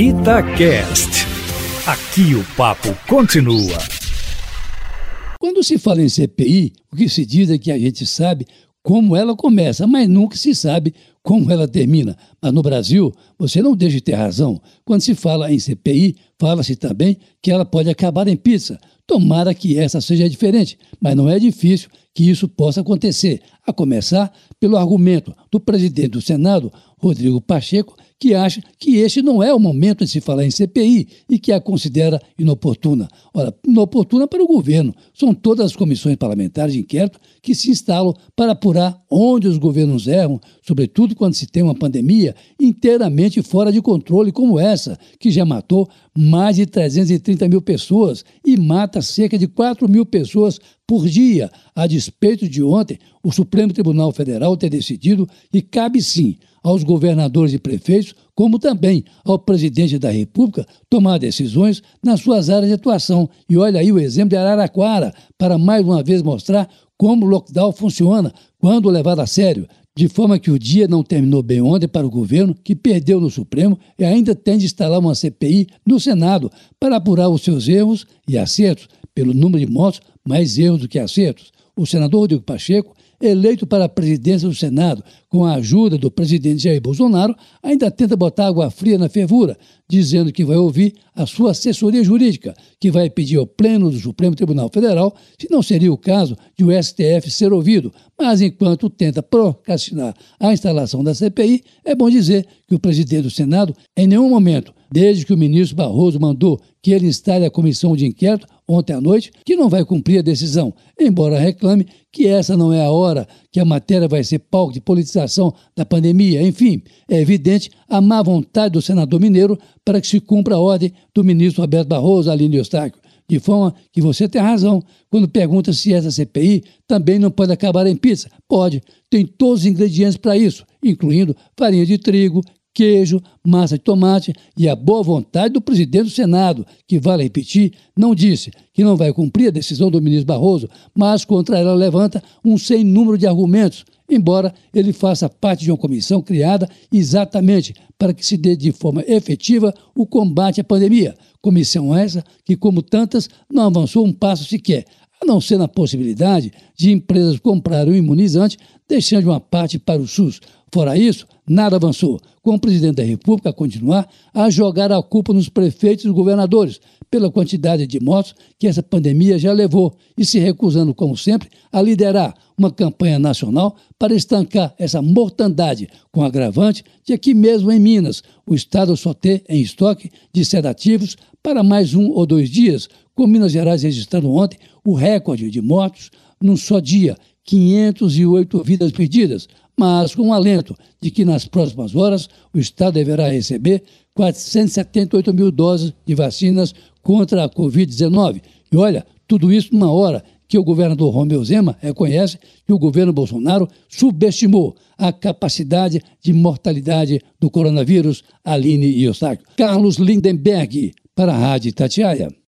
Itacast. Aqui o papo continua. Quando se fala em CPI, o que se diz é que a gente sabe como ela começa, mas nunca se sabe como ela termina. Mas no Brasil, você não deixa de ter razão. Quando se fala em CPI, fala-se também que ela pode acabar em pizza. Tomara que essa seja diferente, mas não é difícil que isso possa acontecer, a começar pelo argumento do presidente do Senado, Rodrigo Pacheco, que acha que este não é o momento de se falar em CPI e que a considera inoportuna. Ora, inoportuna para o governo. São todas as comissões parlamentares de inquérito que se instalam para apurar onde os governos erram, sobretudo quando se tem uma pandemia inteiramente fora de controle como essa, que já matou mais de 330 mil pessoas e mata cerca de 4 mil pessoas por dia, a despeito de ontem o Supremo Tribunal Federal ter decidido que cabe sim aos governadores e prefeitos, como também ao presidente da República, tomar decisões nas suas áreas de atuação. E olha aí o exemplo de Araraquara, para mais uma vez mostrar como o lockdown funciona quando levado a sério. De forma que o dia não terminou bem ontem para o governo, que perdeu no Supremo e ainda tem de instalar uma CPI no Senado para apurar os seus erros e acertos. Pelo número de mortos, mais erros do que acertos. O senador Rodrigo Pacheco eleito para a presidência do Senado com a ajuda do presidente Jair Bolsonaro, ainda tenta botar água fria na fervura, dizendo que vai ouvir a sua assessoria jurídica, que vai pedir ao Pleno do Supremo Tribunal Federal se não seria o caso de o STF ser ouvido. Mas enquanto tenta procrastinar a instalação da CPI, é bom dizer que o presidente do Senado, em nenhum momento, desde que o ministro Barroso mandou que ele instale a comissão de inquérito ontem à noite, que não vai cumprir a decisão, embora reclame que essa não é a hora que a matéria vai ser palco de politização da pandemia. Enfim, é evidente a má vontade do senador mineiro para que se cumpra a ordem do ministro Roberto Barroso, Aline Eustáquio. De forma que você tem razão quando pergunta se essa CPI também não pode acabar em pizza. Pode, tem todos os ingredientes para isso, incluindo farinha de trigo, queijo, massa de tomate e a boa vontade do presidente do Senado, que, vale repetir, não disse que não vai cumprir a decisão do ministro Barroso, mas contra ela levanta um sem número de argumentos, embora ele faça parte de uma comissão criada exatamente para que se dê de forma efetiva o combate à pandemia. Comissão essa que, como tantas, não avançou um passo sequer, a não ser na possibilidade de empresas comprarem o imunizante, deixando uma parte para o SUS. Fora isso, nada avançou, com o presidente da República a continuar a jogar a culpa nos prefeitos e governadores pela quantidade de mortos que essa pandemia já levou e se recusando, como sempre, a liderar uma campanha nacional para estancar essa mortandade, com agravante de aqui mesmo em Minas. O Estado só ter em estoque de sedativos para mais um ou dois dias, com Minas Gerais registrando ontem o recorde de mortos num só dia, 508 vidas perdidas, mas com o alento de que nas próximas horas o Estado deverá receber 478 mil doses de vacinas contra a Covid-19. E olha, tudo isso numa hora que o governador Romeu Zema reconhece que o governo Bolsonaro subestimou a capacidade de mortalidade do coronavírus, Aline Eustáquio. Carlos Lindenberg, para a Rádio Tatiaia.